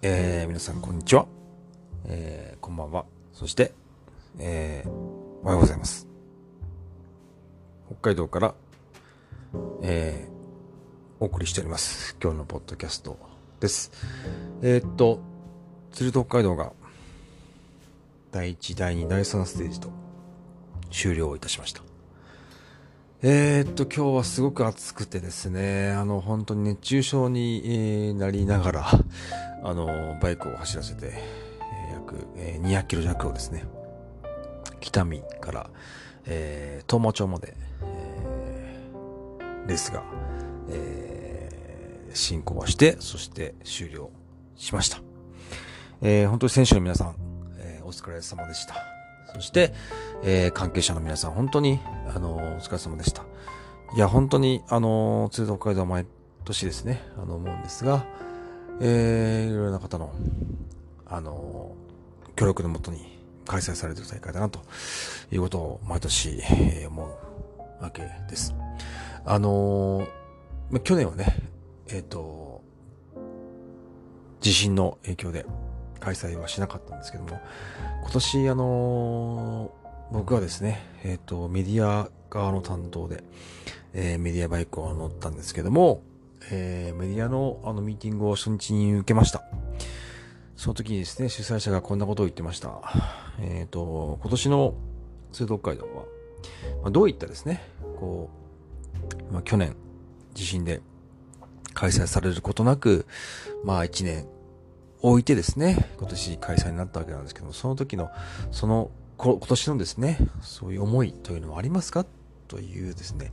えー、皆さんこんにちは。えー、こんばんは。そして、えー、おはようございます。北海道から、え、お送りしております。今日のポッドキャストです。え、っと、鶴と北海道が、第1、第2、第3ステージと終了いたしました。えー、っと、今日はすごく暑くてですね、あの、本当に熱中症に、なりながら、あの、バイクを走らせて、約、え、200キロ弱をですね、北見から、えー、東馬町まで、えー、レースが、えー、進行はして、そして終了しました。えー、本当に選手の皆さん、えー、お疲れ様でした。そして、えー、関係者の皆さん、本当に、あのー、お疲れ様でした。いや、本当に、あのー、鶴北海道は毎年ですね、あの、思うんですが、えー、いろいろな方の、あの、協力のもとに開催されている大会だな、ということを毎年、えー、思うわけです。あのー、去年はね、えっ、と、地震の影響で開催はしなかったんですけども、今年、あの僕はですね、えっ、ー、と、メディア側の担当で、えー、メディアバイクを乗ったんですけども、えー、メディアのあのミーティングを初日に受けました。その時にですね、主催者がこんなことを言ってました。えっ、と、今年の通北海道は、まあ、どういったですね、こう、まあ、去年、地震で開催されることなく、まあ一年置いてですね、今年開催になったわけなんですけども、その時の、その、今年のですね、そういう思いというのはありますか？というですね、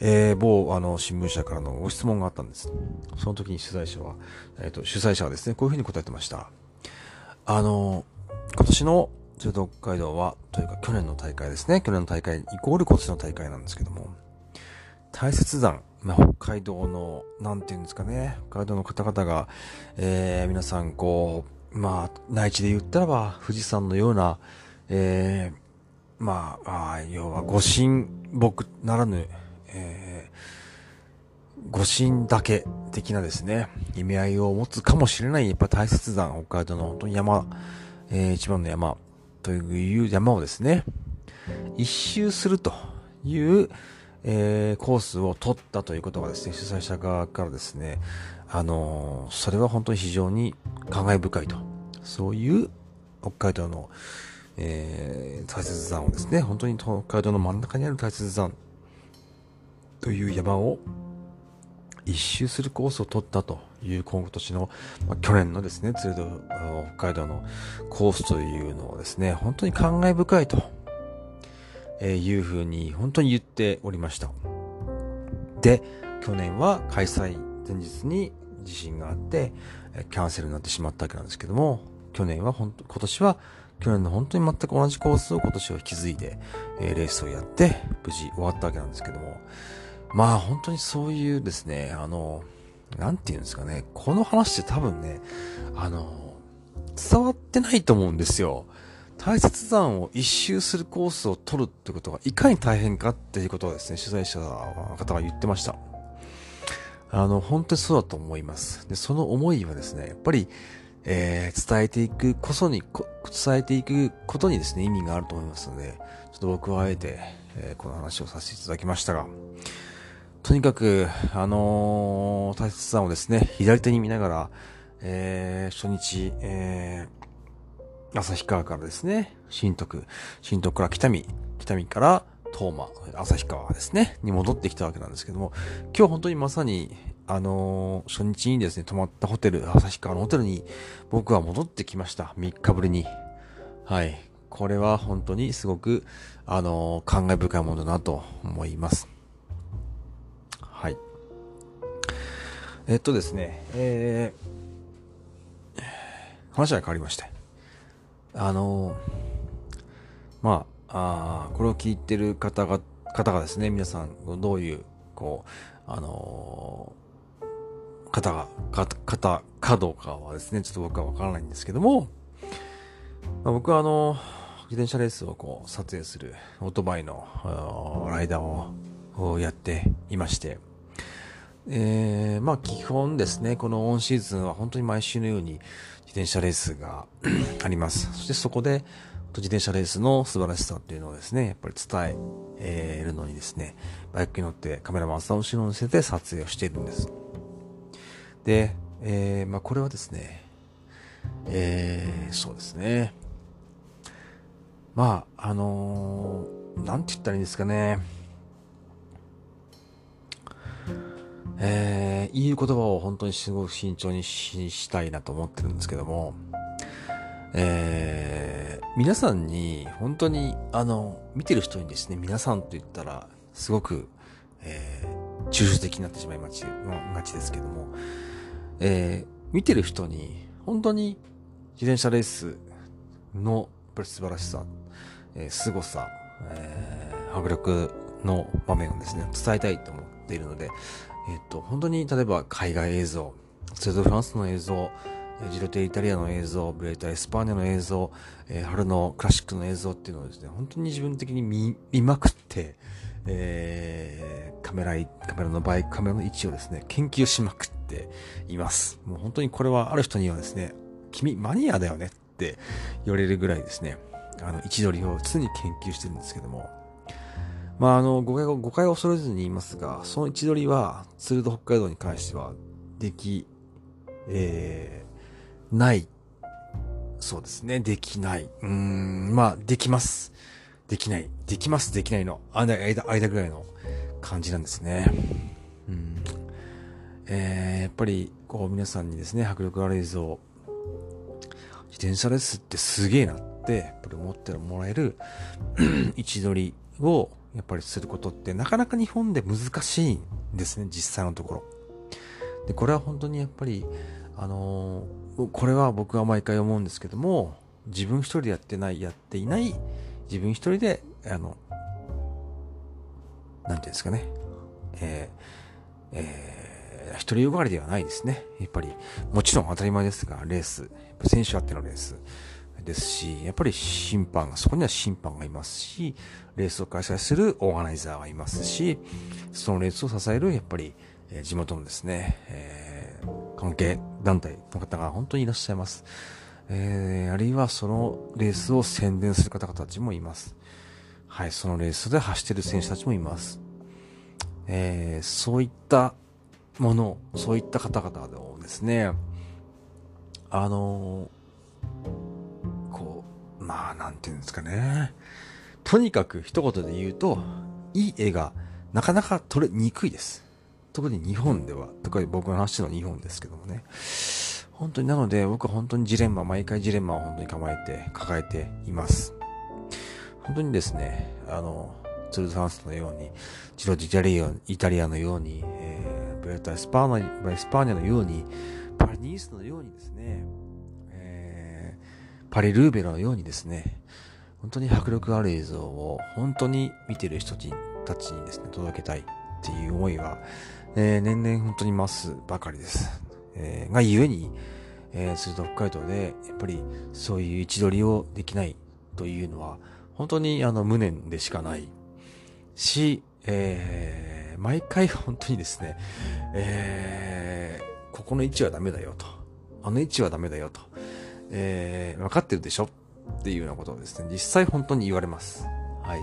えー、某、あの、新聞社からのご質問があったんです。その時に取材者は、えっ、ー、と、主催者はですね、こういうふうに答えてました。あの、今年の中東北海道は、というか去年の大会ですね、去年の大会イコール今年の大会なんですけども、大雪山、北海道の、なんていうんですかね、北海道の方々が、えー、皆さんこう、まあ、内地で言ったらば、富士山のような、えー、まあ、あ要は、御神木ならぬ、えー、御神だけ的なですね、意味合いを持つかもしれない、やっぱ大雪山、北海道の本当に山、えー、一番の山という山をですね、一周するという、えー、コースを取ったということがですね、主催者側からですね、あのー、それは本当に非常に感慨深いと。そういう北海道の、えー、大雪山をですね、本当に北海道の真ん中にある大雪山という山を一周するコースを取ったという今年の、まあ、去年のですね、鶴戸北海道のコースというのをですね、本当に感慨深いと。えいうふうに本当に言っておりました。で、去年は開催前日に地震があって、キャンセルになってしまったわけなんですけども、去年は本当、今年は去年の本当に全く同じコースを今年は引き継いで、え、レースをやって、無事終わったわけなんですけども、まあ本当にそういうですね、あの、なんて言うんですかね、この話って多分ね、あの、伝わってないと思うんですよ。大雪山を一周するコースを取るってことがいかに大変かっていうことをですね、取材者の方が言ってました。あの、本当にそうだと思います。で、その思いはですね、やっぱり、えー、伝えていくこそに、伝えていくことにですね、意味があると思いますので、ちょっと僕はあえて、えー、この話をさせていただきましたが、とにかく、あのー、大切山をですね、左手に見ながら、えー、初日、えー、旭川からですね、新徳、新徳から北見、北見から東馬、旭川ですね、に戻ってきたわけなんですけども、今日本当にまさに、あのー、初日にですね、泊まったホテル、旭川のホテルに僕は戻ってきました。3日ぶりに。はい。これは本当にすごく、あのー、感慨深いものだなと思います。はい。えっとですね、えー、話は変わりまして。あのまあ、あこれを聞いてる方が、方がですね、皆さん、どういう、こう、あのー、方が、方、かどうかはですね、ちょっと僕はわからないんですけども、まあ、僕はあの、自転車レースをこう、撮影するオートバイの、ライダーをやっていまして、えー、まあ基本ですね、このオンシーズンは本当に毎週のように自転車レースが あります。そしてそこで自転車レースの素晴らしさっていうのをですね、やっぱり伝えるのにですね、バイクに乗ってカメラマンさんを後ろに乗せて撮影をしているんです。で、えー、まあこれはですね、えー、そうですね。まあ、あのー、なんて言ったらいいんですかね。えー、言う言葉を本当にすごく慎重にしたいなと思ってるんですけども、えー、皆さんに、本当に、あの、見てる人にですね、皆さんと言ったら、すごく、えー、抽象的になってしまいがち、がちですけども、えー、見てる人に、本当に自転車レースの、やっぱり素晴らしさ、えー、凄さ、えー、迫力の場面をですね、伝えたいと思っているので、えっ、と、本当に、例えば海外映像、ツール・ド・フランスの映像、ジロ・デ・イタリアの映像、ブエルタ・ア・エスパーニャの映像、えー、春のクラシックの映像っていうのをですね、本当に自分的に見、見まくって、えー、カメラ、カメラのバイク、カメラの位置をですね、研究しまくっています。もう本当にこれはある人にはですね、君マニアだよねって言われるぐらいですね、あの、位置取りを常に研究してるんですけども、まあ、あの、誤解を、誤解を恐れずに言いますが、その位置取りは、ツールド北海道に関しては、でき、えー、ない。そうですね。できない。うん、まあ、できます。できない。できます、できないの間、間、間ぐらいの感じなんですね。うん。えー、やっぱり、こう、皆さんにですね、迫力ある映像、自転車レースってすげえなって、やっぱり思ってもらえる位置取りを、やっぱりすることってなかなか日本で難しいんですね、実際のところ。で、これは本当にやっぱり、あのーこれは僕は毎回思うんですけども、自分一人でやってない、やっていない、自分一人で、あの、なんていうんですかね、えー、えー、一人よがりではないですね。やっぱり、もちろん当たり前ですが、レース、選手あってのレースですし、やっぱり審判が、そこには審判がいますし、レースを開催するオーガナイザーがいますし、そのレースを支える、やっぱり、え、地元のですね、えー関係団体の方が本当にいらっしゃいます。えー、あるいはそのレースを宣伝する方々たちもいます。はい、そのレースで走ってる選手たちもいます。えー、そういったもの、そういった方々をですね、あのー、まあ、なんていうんですかね。とにかく一言で言うと、いい絵がなかなか撮れにくいです。特に日本では、特に僕の話の日本ですけどもね。本当になので僕は本当にジレンマ、毎回ジレンマを本当に構えて、抱えています。本当にですね、あの、ツールサンスのように、ジロディタリア、イタリアのように、えー、ベルタ・エスパー、ニャのように、パリニースのようにですね、パリ・ルーベラのようにですね、本当に迫力ある映像を本当に見てる人たちにですね、届けたいっていう思いは、えー、年々本当に増すばかりです。えー、がゆえに、えー、すると北海道で、やっぱりそういう位置取りをできないというのは、本当にあの無念でしかないし、えー、毎回本当にですね、えー、ここの位置はダメだよと。あの位置はダメだよと。えー、分かってるでしょ？っていうようなことをですね、実際本当に言われます。はい。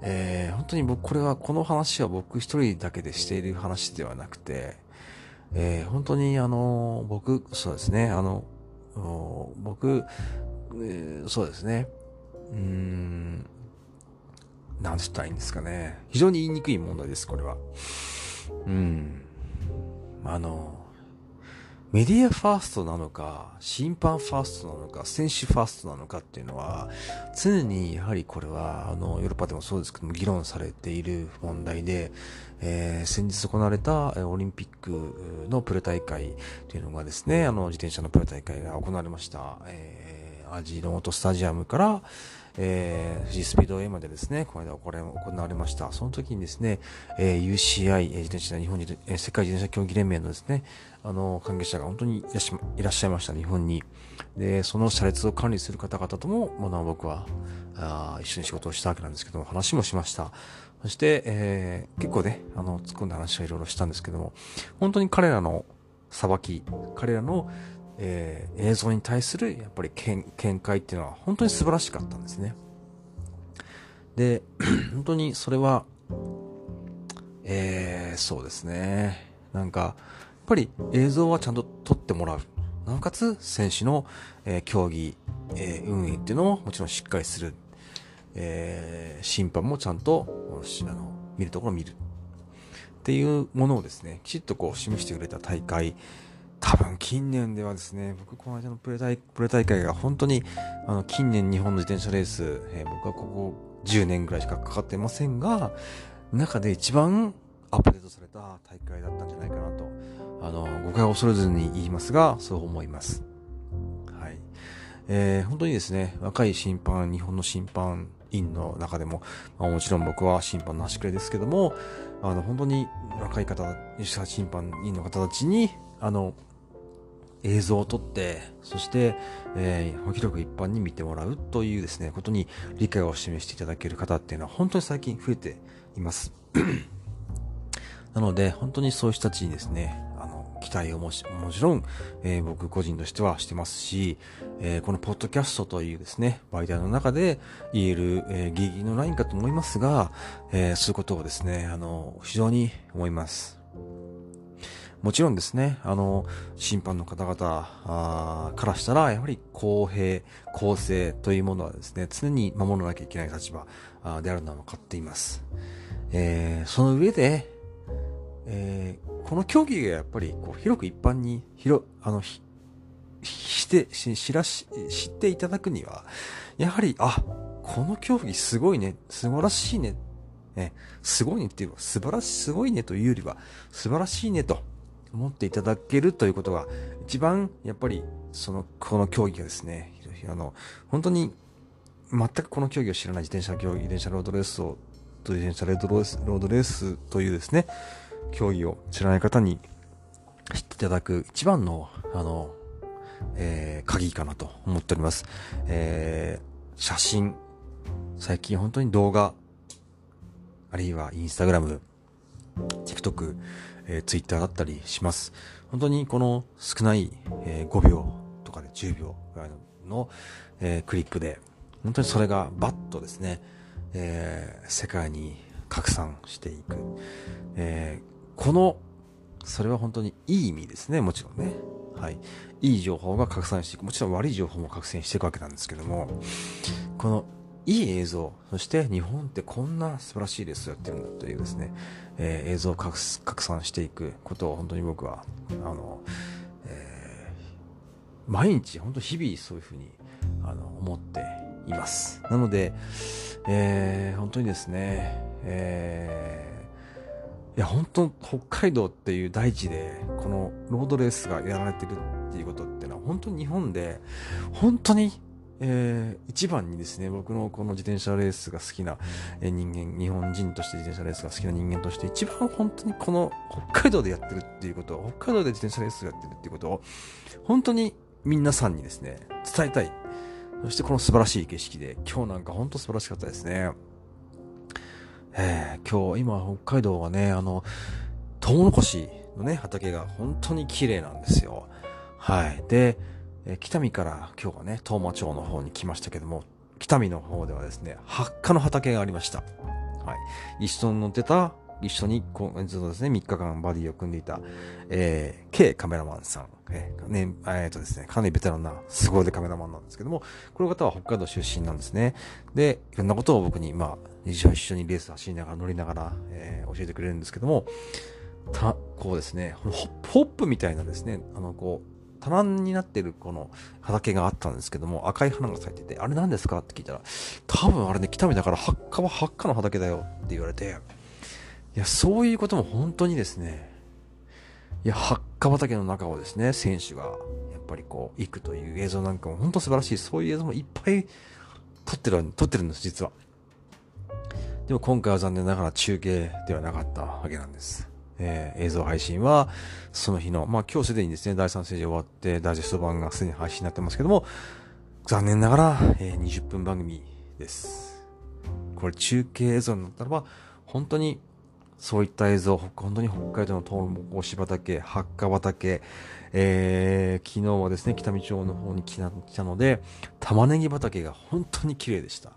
えー、本当に僕、これは、この話は僕一人だけでしている話ではなくて、えー、本当にあの、僕、そうですね、あの、僕、えー、そうですね、うーん、なんて言ったらいいんですかね。非常に言いにくい問題です、これは。うん。あの、メディアファーストなのか、審判ファーストなのか、選手ファーストなのかっていうのは、常にやはりこれは、あの、ヨーロッパでもそうですけども、議論されている問題で、えー、先日行われたオリンピックのプロ大会というのがですね、あの、自転車のプロ大会が行われました。えー、アジロートスタジアムから、えー、富士スピードウェイまでですね、この間これ行われました。その時にですね、えー、UCI、自転車、日本自、え、世界自転車競技連盟のですね、あの、関係者が本当にいらっしゃいらっしゃいました、日本に。で、その車列を管理する方々とも、もう僕は、あ一緒に仕事をしたわけなんですけども、話もしました。そして、えー、結構ね、あの、突っ込んだ話はいろいろしたんですけども、本当に彼らの裁き、彼らの、えー、映像に対するやっぱり見見解っていうのは本当に素晴らしかったんですね。で、本当にそれは、えー、そうですね。なんか、やっぱり映像はちゃんと撮ってもらう。なおかつ、選手の、えー、競技、えー、運営っていうのももちろんしっかりする。えー、審判もちゃんと、あの、見るところを見る。っていうものをですね、きちっとこう示してくれた大会多分近年ではですね、僕この間のプレ大プレ大会が本当にあの近年日本の自転車レース、えー、僕はここ10年ぐらいしかかかってませんが、中で一番アップデートされた大会だったんじゃないかなと、あの、誤解を恐れずに言いますが、そう思います。はい。えー、本当にですね、若い審判、日本の審判員の中でも、まあ、もちろん僕は審判の端くれですけども、あの、本当に若い方、審判員の方たちに、あの、映像を撮って、そして、えー、広く一般に見てもらうというですね、ことに理解を示していただける方っていうのは本当に最近増えています。なので、本当にそういう人たちにですね、あの、期待をもし、もちろん、えー、僕個人としてはしてますし、えー、このポッドキャストというですね、媒体の中で言える、えー、ギリギリのラインかと思いますが、えー、そういうことをですね、あの、非常に思います。もちろんですね、あの、審判の方々からしたら、やはり公平、公正というものはですね、常に守らなきゃいけない立場であるのは分かっています。えー、その上で、えー、この競技がやっぱりこう広く一般に広、あの、して、し、知らし、知っていただくには、やはり、あ、この競技すごいね、素晴らしいね、ね、すごいねっていう素晴らしい、すごいねというよりは、素晴らしいねと、思っていただけるということが、一番、やっぱり、その、この競技がですね、あの、本当に、全くこの競技を知らない自転車競技、自転車ロードレースを、自転車レードロードレースというですね、競技を知らない方に知っていただく一番の、あの、えー、鍵かなと思っております。えー、写真、最近本当に動画、あるいはインスタグラム、TikTok、えー、ツイッターだったりします。本当にこの少ない、えー、5秒とかで10秒ぐらいの、えー、クリップで、本当にそれがバッとですね、えー、世界に拡散していく。えー、この、それは本当にいい意味ですね、もちろんね。はい。いい情報が拡散していく。もちろん悪い情報も拡散していくわけなんですけども、このいい映像、そして日本ってこんな素晴らしいレースをやってるんだというですね、えー、映像を拡散していくことを本当に僕は、あの、えー、毎日、本当日々そういうふうに、あの、思っています。なので、えー、本当にですね、えー、いや、本当北海道っていう大地で、このロードレースがやられてるっていうことってのは、本当に日本で、本当にえー、一番にですね、僕のこの自転車レースが好きな、え人間、日本人として自転車レースが好きな人間として、一番本当にこの北海道でやってるっていうことを、北海道で自転車レースをやってるっていうことを、本当に皆さんにですね、伝えたい。そしてこの素晴らしい景色で、今日なんか本当素晴らしかったですね。えー、今日、今北海道はね、あの、トウモロコシのね、畑が本当に綺麗なんですよ。はい。で、えー、北見から今日はね、東馬町の方に来ましたけども、北見の方ではですね、発火の畑がありました。はい。一緒に乗ってた、一緒にこう、ずっとですね、3日間バディを組んでいた、えー、K カメラマンさん、えー、ね、えー、とですね、かなりベテランな、すごいでカメラマンなんですけども、この方は北海道出身なんですね。で、いろんなことを僕に、まあ、一緒にレース走りながら、乗りながら、えー、教えてくれるんですけども、た、こうですね、ホップみたいなですね、あの、こう、棚になってるこの畑があったんですけども、赤い花が咲いてて、あれ何ですかって聞いたら、多分あれね、北見だから発火は発火の畑だよって言われて、いや、そういうことも本当にですね、いや、発火畑の中をですね、選手がやっぱりこう、行くという映像なんかも本当素晴らしい、そういう映像もいっぱい撮ってる、撮ってるんです、実は。でも今回は残念ながら中継ではなかったわけなんです。えー、映像配信は、その日の、まあ今日すでにですね、第3ステージ終わって、ダイジェスト版がすでに配信になってますけども、残念ながら、えー、20分番組です。これ中継映像になったらば、本当にそういった映像、本当に北海道のトウモコシ畑、八花畑、えー、昨日はですね、北見町の方に来たので、玉ねぎ畑が本当に綺麗でした。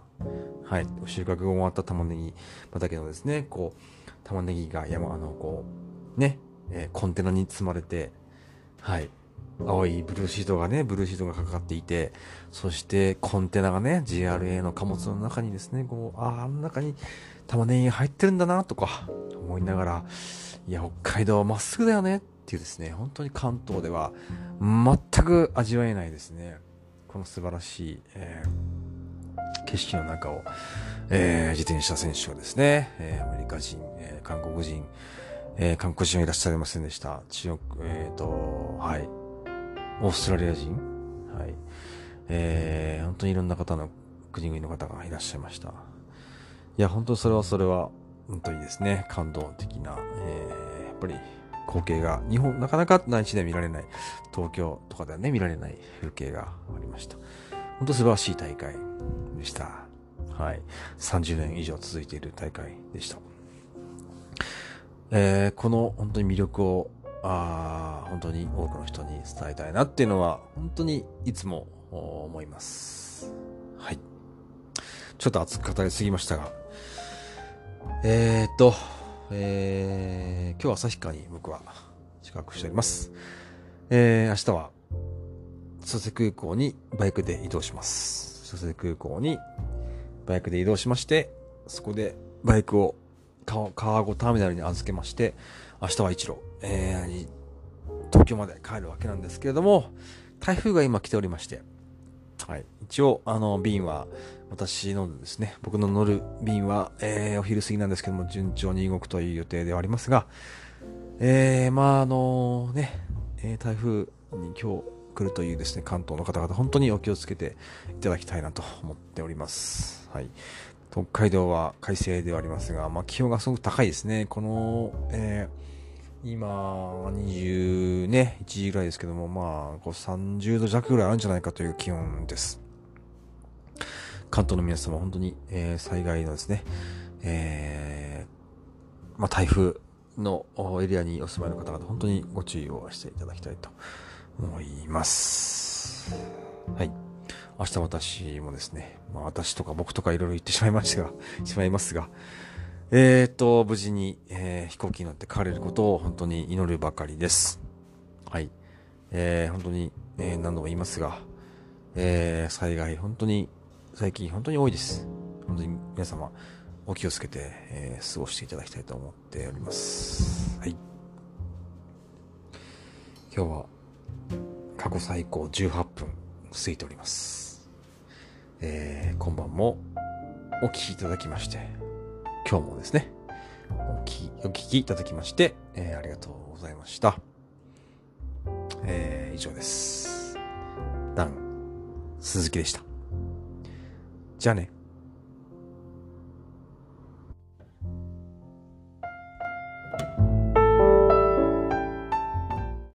はい。収穫が終わった玉ねぎ畑のですね、こう、玉ねぎが山、あの、こう、ね、えー、コンテナに積まれて、はい。青いブルーシートがね、ブルーシートがかかっていて、そしてコンテナがね、JRA の貨物の中にですね、こう、ああ、の中に玉ねぎ入ってるんだな、とか思いながら、いや、北海道はまっすぐだよねっていうですね、本当に関東では全く味わえないですね。この素晴らしい、えー、景色の中を、えー、自転車選手がですね、えー、アメリカ人、えー、韓国人、えー、韓国人はいらっしゃいませんでした。中国、えっ、ー、と、はい。オーストラリア人、はい。えー、本当にいろんな方の国々の方がいらっしゃいました。いや、本当それはそれは、本当にですね、感動的な、えー、やっぱり光景が、日本、なかなか内地では見られない、東京とかではね、見られない風景がありました。本当素晴らしい大会でした。はい。30年以上続いている大会でした。えー、この本当に魅力を、あ本当に多くの人に伝えたいなっていうのは、本当にいつも思います。はい。ちょっと熱く語りすぎましたが、えー、っと、えー、今日は旭川に僕は宿泊しております。えー、明日は、佐世空港にバイクで移動します。佐世空港にバイクで移動しまして、そこでバイクを川越ターミナルに預けまして、明日は一路、えー、東京まで帰るわけなんですけれども、台風が今来ておりまして、はい。一応、あの、便は、私のですね、僕の乗る便は、えー、お昼過ぎなんですけども、順調に動くという予定ではありますが、えー、まあ、あのね、えー、台風に今日来るというですね、関東の方々、本当にお気をつけていただきたいなと思っております。はい。北海道は快晴ではありますが、まあ、気温がすごく高いですね。この、えー、今、20ね、1時ぐらいですけども、まあ、こう30度弱ぐらいあるんじゃないかという気温です。関東の皆様、本当に、えー、災害のですね、えー、まあ、台風のエリアにお住まいの方々、本当にご注意をしていただきたいと思います。はい。明日私もですね、まあ私とか僕とかいろいろ言ってしまいましたが、しまいますが、えー、っと、無事に、えー、飛行機に乗って帰れることを本当に祈るばかりです。はい。えー、本当に、えー、何度も言いますが、えー、災害本当に、最近本当に多いです。本当に皆様、お気をつけて、えー、過ごしていただきたいと思っております。はい。今日は、過去最高18分過ぎております。えー、今晩もお聴きいただきまして、今日もですね、お聞き、お聞きいただきまして、えー、ありがとうございました。えー、以上です。ダン、鈴木でした。じゃあね。